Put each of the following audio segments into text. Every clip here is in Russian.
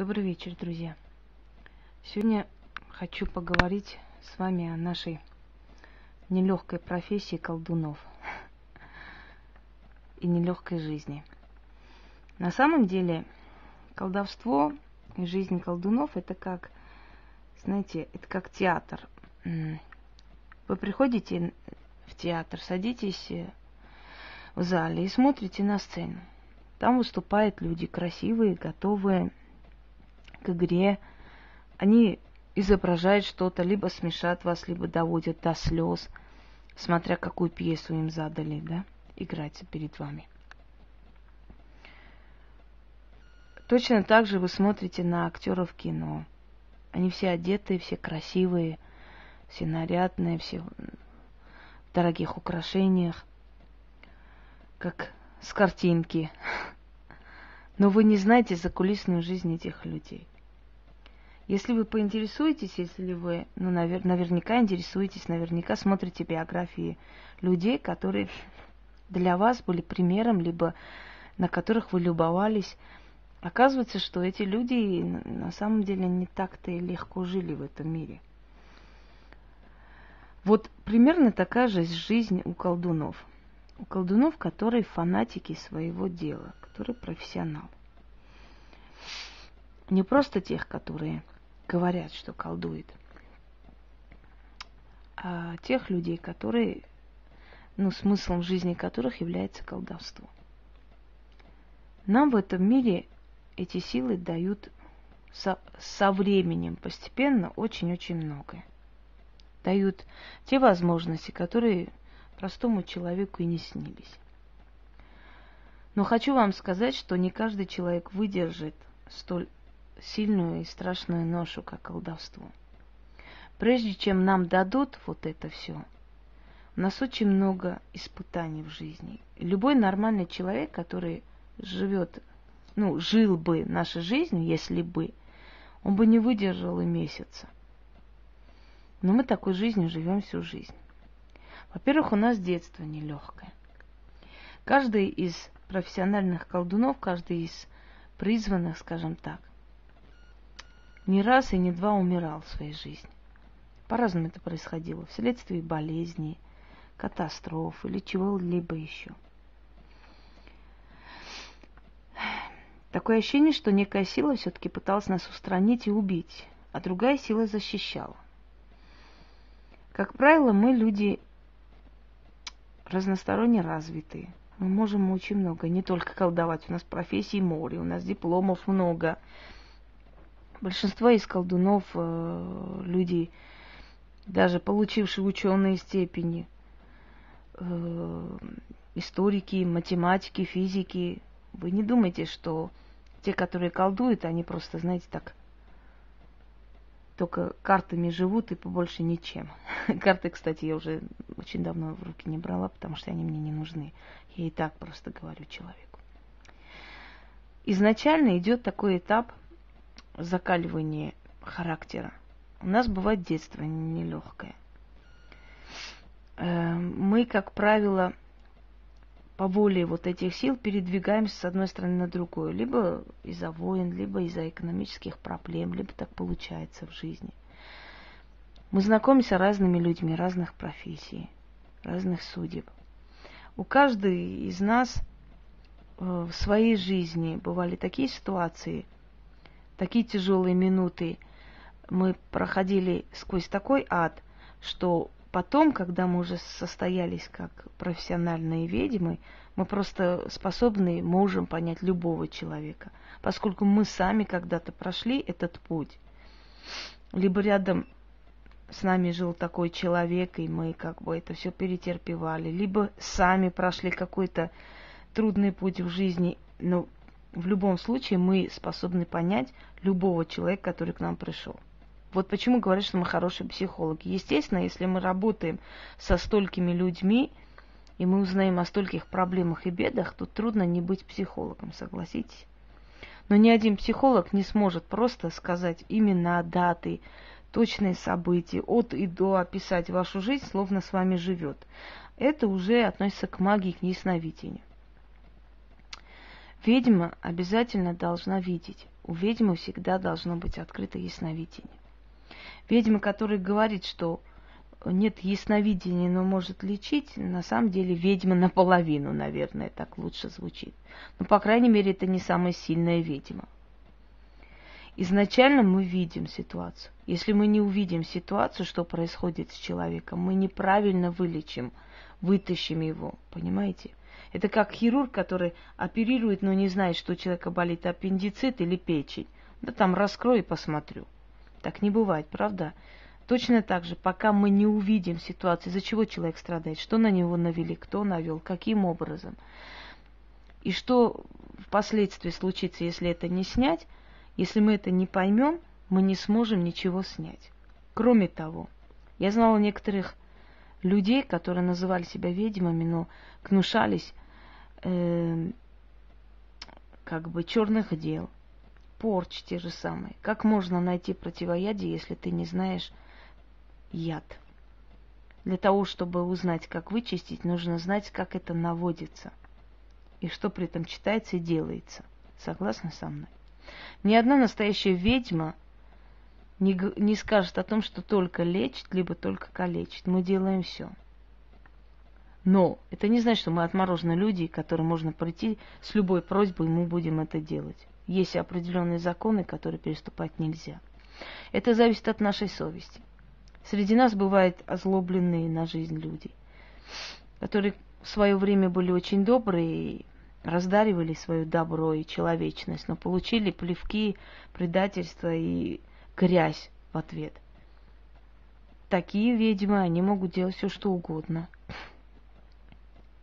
Добрый вечер, друзья. Сегодня хочу поговорить с вами о нашей нелегкой профессии колдунов и нелегкой жизни. На самом деле, колдовство и жизнь колдунов это как, знаете, это как театр. Вы приходите в театр, садитесь в зале и смотрите на сцену. Там выступают люди красивые, готовые к игре. Они изображают что-то, либо смешат вас, либо доводят до слез, смотря какую пьесу им задали, да, играть перед вами. Точно так же вы смотрите на актеров кино. Они все одетые, все красивые, все нарядные, все в дорогих украшениях, как с картинки. Но вы не знаете закулисную жизнь этих людей. Если вы поинтересуетесь, если вы, ну, навер- наверняка интересуетесь, наверняка смотрите биографии людей, которые для вас были примером, либо на которых вы любовались, оказывается, что эти люди на самом деле не так-то и легко жили в этом мире. Вот примерно такая же жизнь у колдунов. У колдунов, которые фанатики своего дела который профессионал. Не просто тех, которые говорят, что колдует, а тех людей, которые, ну, смыслом жизни которых является колдовство. Нам в этом мире эти силы дают со, со временем постепенно очень-очень многое. Дают те возможности, которые простому человеку и не снились. Но хочу вам сказать, что не каждый человек выдержит столь сильную и страшную ношу, как колдовство. Прежде чем нам дадут вот это все, у нас очень много испытаний в жизни. любой нормальный человек, который живет, ну, жил бы нашей жизнью, если бы, он бы не выдержал и месяца. Но мы такой жизнью живем всю жизнь. Во-первых, у нас детство нелегкое. Каждый из профессиональных колдунов, каждый из призванных, скажем так, не раз и не два умирал в своей жизни. По-разному это происходило, вследствие болезней, катастроф или чего-либо еще. Такое ощущение, что некая сила все-таки пыталась нас устранить и убить, а другая сила защищала. Как правило, мы люди разносторонне развитые. Мы можем очень много, не только колдовать. У нас профессий море, у нас дипломов много. Большинство из колдунов э, люди, даже получившие ученые степени, э, историки, математики, физики. Вы не думайте, что те, которые колдуют, они просто, знаете, так только картами живут и побольше ничем. Карты, кстати, я уже очень давно в руки не брала, потому что они мне не нужны. Я и так просто говорю человеку. Изначально идет такой этап закаливания характера. У нас бывает детство нелегкое. Эм, мы, как правило, по воле вот этих сил передвигаемся с одной стороны на другую. Либо из-за войн, либо из-за экономических проблем, либо так получается в жизни. Мы знакомимся разными людьми разных профессий, разных судеб. У каждой из нас э, в своей жизни бывали такие ситуации, такие тяжелые минуты. Мы проходили сквозь такой ад, что Потом, когда мы уже состоялись как профессиональные ведьмы, мы просто способны, можем понять любого человека, поскольку мы сами когда-то прошли этот путь. Либо рядом с нами жил такой человек, и мы как бы это все перетерпевали, либо сами прошли какой-то трудный путь в жизни, но в любом случае мы способны понять любого человека, который к нам пришел. Вот почему говорят, что мы хорошие психологи. Естественно, если мы работаем со столькими людьми, и мы узнаем о стольких проблемах и бедах, то трудно не быть психологом, согласитесь? Но ни один психолог не сможет просто сказать имена, даты, точные события, от и до описать вашу жизнь, словно с вами живет. Это уже относится к магии, к неясновидению. Ведьма обязательно должна видеть. У ведьмы всегда должно быть открыто ясновидение. Ведьма, которая говорит, что нет ясновидения, но может лечить, на самом деле ведьма наполовину, наверное, так лучше звучит. Но, по крайней мере, это не самая сильная ведьма. Изначально мы видим ситуацию. Если мы не увидим ситуацию, что происходит с человеком, мы неправильно вылечим, вытащим его, понимаете? Это как хирург, который оперирует, но не знает, что у человека болит аппендицит или печень. Да там раскрой и посмотрю. Так не бывает, правда? Точно так же, пока мы не увидим ситуацию, из-за чего человек страдает, что на него навели, кто навел, каким образом. И что впоследствии случится, если это не снять, если мы это не поймем, мы не сможем ничего снять. Кроме того, я знала некоторых людей, которые называли себя ведьмами, но гнушались э, как бы черных дел, порч те же самые. Как можно найти противоядие, если ты не знаешь яд? Для того, чтобы узнать, как вычистить, нужно знать, как это наводится и что при этом читается и делается. Согласны со мной? Ни одна настоящая ведьма не, не скажет о том, что только лечит, либо только калечит. Мы делаем все. Но это не значит, что мы отмороженные люди, которым можно прийти с любой просьбой, и мы будем это делать. Есть определенные законы, которые переступать нельзя. Это зависит от нашей совести. Среди нас бывают озлобленные на жизнь люди, которые в свое время были очень добрые, раздаривали свое добро и человечность, но получили плевки, предательство и грязь в ответ. Такие ведьмы, они могут делать все, что угодно.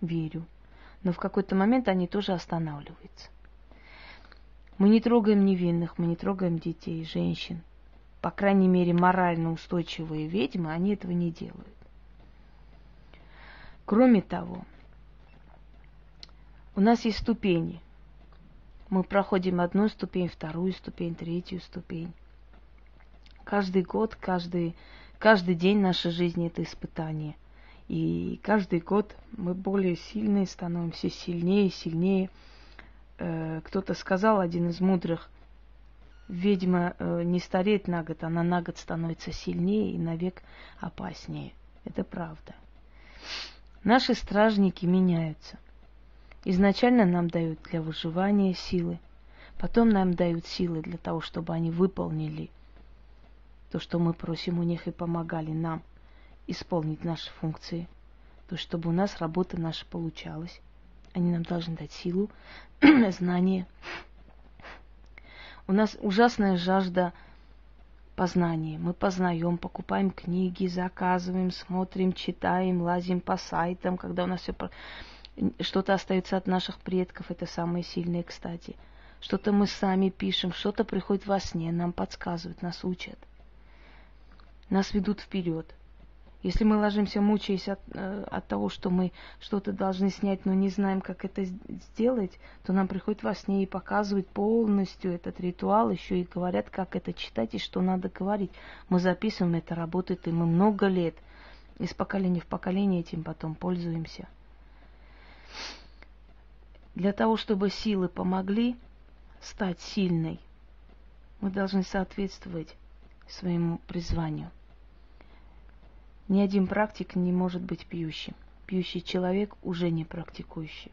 Верю. Но в какой-то момент они тоже останавливаются. Мы не трогаем невинных, мы не трогаем детей, женщин. По крайней мере, морально устойчивые ведьмы, они этого не делают. Кроме того, у нас есть ступени. Мы проходим одну ступень, вторую ступень, третью ступень. Каждый год, каждый, каждый день нашей жизни это испытание. И каждый год мы более сильные становимся, сильнее, сильнее. Э, кто-то сказал, один из мудрых, ведьма э, не стареет на год, она на год становится сильнее и навек опаснее. Это правда. Наши стражники меняются. Изначально нам дают для выживания силы, потом нам дают силы для того, чтобы они выполнили то, что мы просим у них и помогали нам исполнить наши функции, то, чтобы у нас работа наша получалась. Они нам должны дать силу, знания. У нас ужасная жажда познания. Мы познаем, покупаем книги, заказываем, смотрим, читаем, лазим по сайтам, когда у нас все что-то остается от наших предков, это самое сильное, кстати. Что-то мы сами пишем, что-то приходит во сне, нам подсказывают, нас учат. Нас ведут вперед. Если мы ложимся, мучаясь от, э, от того, что мы что-то должны снять, но не знаем, как это сделать, то нам приходит во сне и показывают полностью этот ритуал, еще и говорят, как это читать и что надо говорить. Мы записываем, это работает, и мы много лет из поколения в поколение этим потом пользуемся. Для того, чтобы силы помогли стать сильной, мы должны соответствовать своему призванию. Ни один практик не может быть пьющим. Пьющий человек уже не практикующий.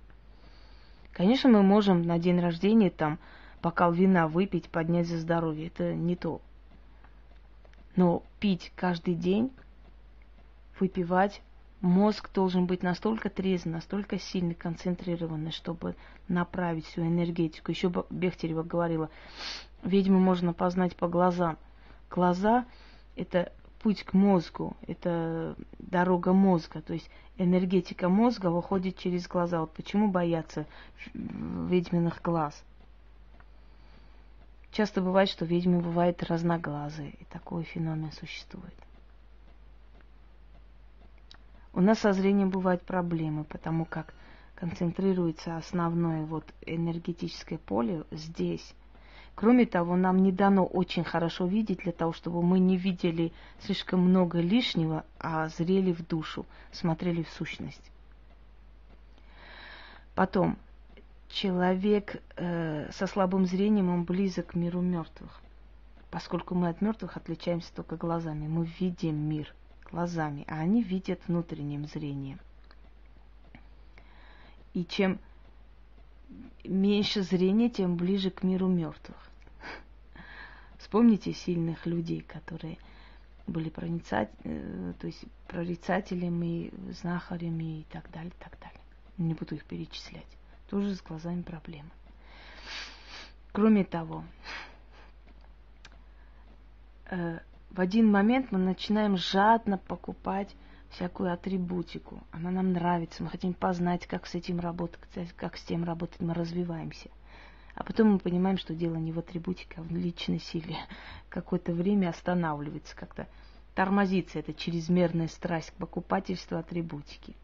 Конечно, мы можем на день рождения там бокал вина выпить, поднять за здоровье. Это не то. Но пить каждый день, выпивать мозг должен быть настолько трезвый, настолько сильно концентрированный, чтобы направить всю энергетику. Еще Бехтерева говорила, ведьму можно познать по глазам. Глаза – это путь к мозгу, это дорога мозга, то есть энергетика мозга выходит через глаза. Вот почему боятся ведьминых глаз? Часто бывает, что ведьмы бывают разноглазые, и такой феномен существует. У нас со зрением бывают проблемы, потому как концентрируется основное вот энергетическое поле здесь. Кроме того, нам не дано очень хорошо видеть для того, чтобы мы не видели слишком много лишнего, а зрели в душу, смотрели в сущность. Потом, человек э, со слабым зрением, он близок к миру мертвых. Поскольку мы от мертвых отличаемся только глазами. Мы видим мир глазами, а они видят внутренним зрением. И чем меньше зрения, тем ближе к миру мертвых. Вспомните сильных людей, которые были проницать, э, то есть прорицателями, знахарями и так далее, так далее. Не буду их перечислять. Тоже с глазами проблемы. Кроме того, э, в один момент мы начинаем жадно покупать всякую атрибутику. Она нам нравится, мы хотим познать, как с этим работать, как с тем работать, мы развиваемся. А потом мы понимаем, что дело не в атрибутике, а в личной силе. Какое-то время останавливается, как-то тормозится эта чрезмерная страсть к покупательству атрибутики.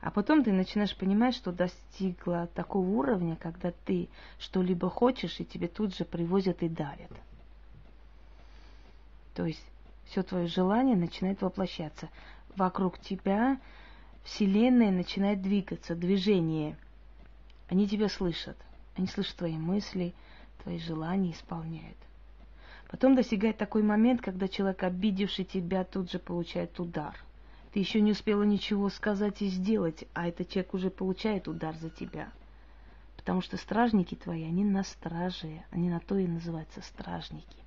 А потом ты начинаешь понимать, что достигла такого уровня, когда ты что-либо хочешь, и тебе тут же привозят и дарят. То есть все твое желание начинает воплощаться. Вокруг тебя Вселенная начинает двигаться, движение. Они тебя слышат. Они слышат твои мысли, твои желания исполняют. Потом достигает такой момент, когда человек, обидевший тебя, тут же получает удар. Ты еще не успела ничего сказать и сделать, а этот человек уже получает удар за тебя. Потому что стражники твои, они на страже, они на то и называются стражники.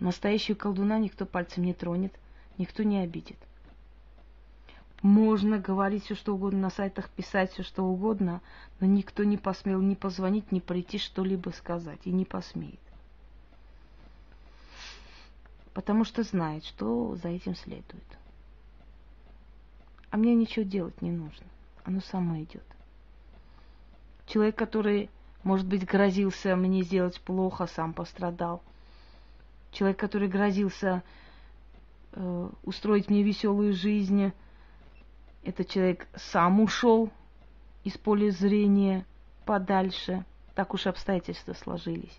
Настоящую колдуна никто пальцем не тронет, никто не обидит. Можно говорить все, что угодно, на сайтах писать все, что угодно, но никто не посмел ни позвонить, ни прийти что-либо сказать, и не посмеет. Потому что знает, что за этим следует. А мне ничего делать не нужно. Оно само идет. Человек, который, может быть, грозился мне сделать плохо, сам пострадал – человек, который грозился э, устроить мне веселую жизнь, этот человек сам ушел из поля зрения подальше. Так уж обстоятельства сложились.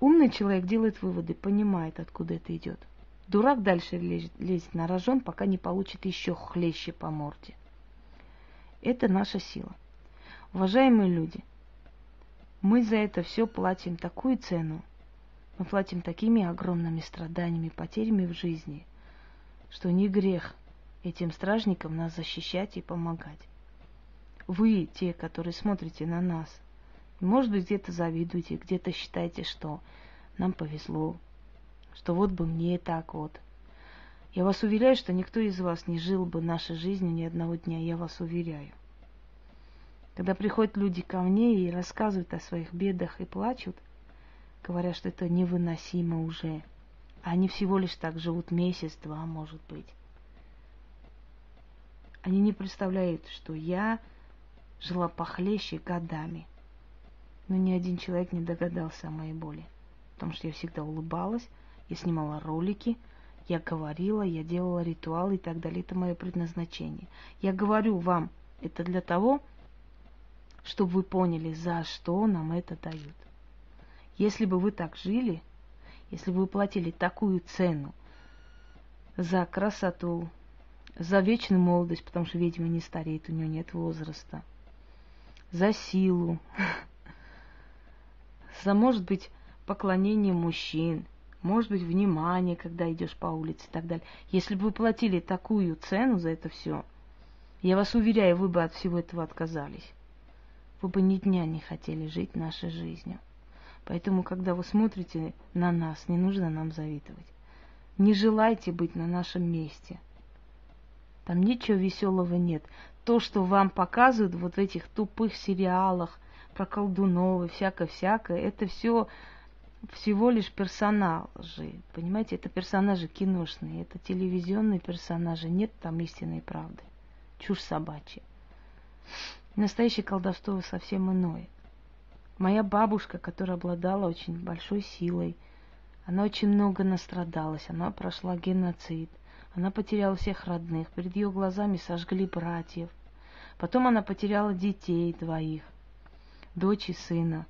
Умный человек делает выводы, понимает, откуда это идет. Дурак дальше лезет, лезет на рожон, пока не получит еще хлеще по морде. Это наша сила. Уважаемые люди, мы за это все платим такую цену, мы платим такими огромными страданиями, потерями в жизни, что не грех этим стражникам нас защищать и помогать. Вы, те, которые смотрите на нас, может быть, где-то завидуете, где-то считаете, что нам повезло, что вот бы мне так вот. Я вас уверяю, что никто из вас не жил бы нашей жизнью ни одного дня, я вас уверяю. Когда приходят люди ко мне и рассказывают о своих бедах и плачут, говорят, что это невыносимо уже. Они всего лишь так живут месяц-два, может быть. Они не представляют, что я жила похлеще годами. Но ни один человек не догадался о моей боли. Потому что я всегда улыбалась, я снимала ролики, я говорила, я делала ритуалы и так далее. Это мое предназначение. Я говорю вам, это для того, чтобы вы поняли, за что нам это дают. Если бы вы так жили, если бы вы платили такую цену за красоту, за вечную молодость, потому что ведьма не стареет, у нее нет возраста, за силу, за, может быть, поклонение мужчин, может быть, внимание, когда идешь по улице и так далее. Если бы вы платили такую цену за это все, я вас уверяю, вы бы от всего этого отказались. Вы бы ни дня не хотели жить нашей жизнью. Поэтому, когда вы смотрите на нас, не нужно нам завидовать. Не желайте быть на нашем месте. Там ничего веселого нет. То, что вам показывают вот в этих тупых сериалах про колдунов и всякое-всякое, это все всего лишь персонажи. Понимаете, это персонажи киношные, это телевизионные персонажи. Нет там истинной правды. Чушь собачья. Настоящее колдовство совсем иное. Моя бабушка, которая обладала очень большой силой, она очень много настрадалась, она прошла геноцид, она потеряла всех родных, перед ее глазами сожгли братьев. Потом она потеряла детей двоих, дочь и сына.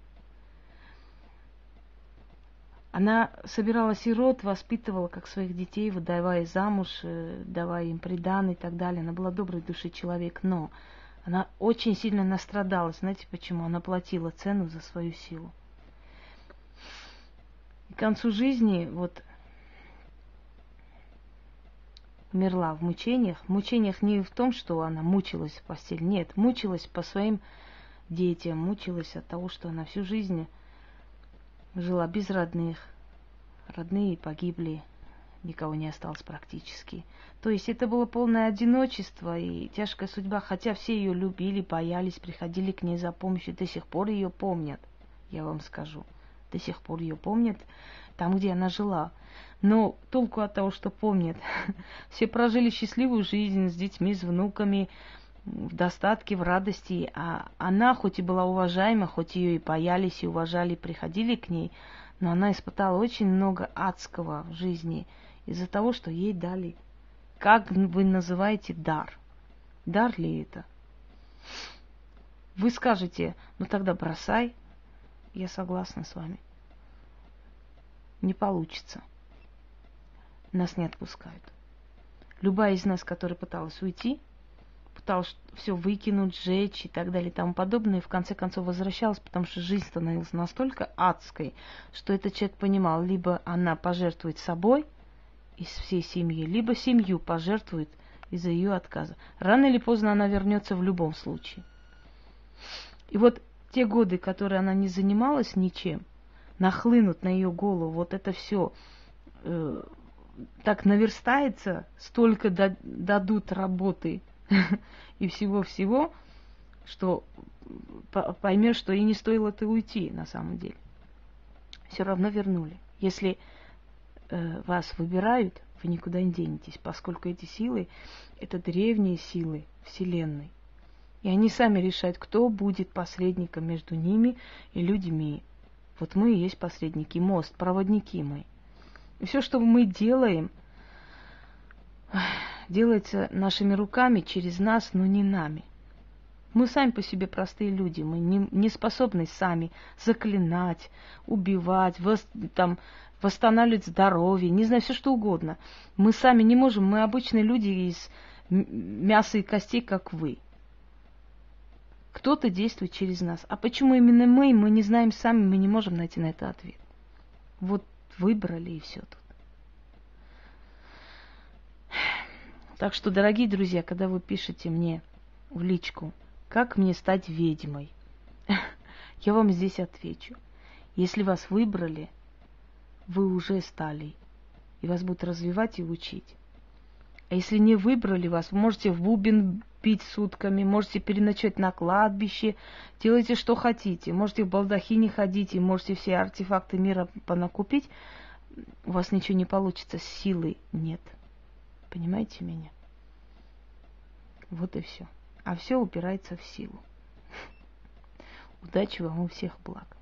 Она собирала сирот, воспитывала как своих детей, выдавая замуж, э, давая им придан и так далее. Она была доброй души человек, но Она очень сильно настрадалась. Знаете почему? Она платила цену за свою силу. И к концу жизни вот умерла в мучениях. В мучениях не в том, что она мучилась в постели. Нет, мучилась по своим детям, мучилась от того, что она всю жизнь жила без родных. Родные погибли, никого не осталось практически. То есть это было полное одиночество и тяжкая судьба, хотя все ее любили, боялись, приходили к ней за помощью, до сих пор ее помнят, я вам скажу. До сих пор ее помнят там, где она жила. Но толку от того, что помнят. Все прожили счастливую жизнь с детьми, с внуками, в достатке, в радости. А она, хоть и была уважаема, хоть ее и боялись, и уважали, приходили к ней, но она испытала очень много адского в жизни из-за того, что ей дали. Как вы называете дар? Дар ли это? Вы скажете, ну тогда бросай. Я согласна с вами. Не получится. Нас не отпускают. Любая из нас, которая пыталась уйти, пыталась все выкинуть, сжечь и так далее и тому подобное, в конце концов возвращалась, потому что жизнь становилась настолько адской, что этот человек понимал, либо она пожертвует собой из всей семьи, либо семью пожертвует из-за ее отказа. Рано или поздно она вернется в любом случае. И вот те годы, которые она не занималась ничем, нахлынут на ее голову, вот это все э, так наверстается, столько дадут работы и всего-всего, что поймешь, что и не стоило ты уйти на самом деле. Все равно вернули. Если э, вас выбирают, вы никуда не денетесь, поскольку эти силы – это древние силы Вселенной. И они сами решают, кто будет посредником между ними и людьми. Вот мы и есть посредники, мост, проводники мы – и все, что мы делаем, делается нашими руками через нас, но не нами. Мы сами по себе простые люди, мы не, не способны сами заклинать, убивать, вос, там, восстанавливать здоровье, не знаю, все что угодно. Мы сами не можем, мы обычные люди из мяса и костей, как вы. Кто-то действует через нас. А почему именно мы, мы не знаем сами, мы не можем найти на это ответ. Вот выбрали и все тут. Так что, дорогие друзья, когда вы пишете мне в личку, как мне стать ведьмой, я вам здесь отвечу. Если вас выбрали, вы уже стали, и вас будут развивать и учить. А если не выбрали вас, вы можете в бубен бить сутками, можете переночевать на кладбище, делайте что хотите. Можете в балдахине ходить и можете все артефакты мира понакупить. У вас ничего не получится, силы нет. Понимаете меня? Вот и все. А все упирается в силу. Удачи вам у всех благ.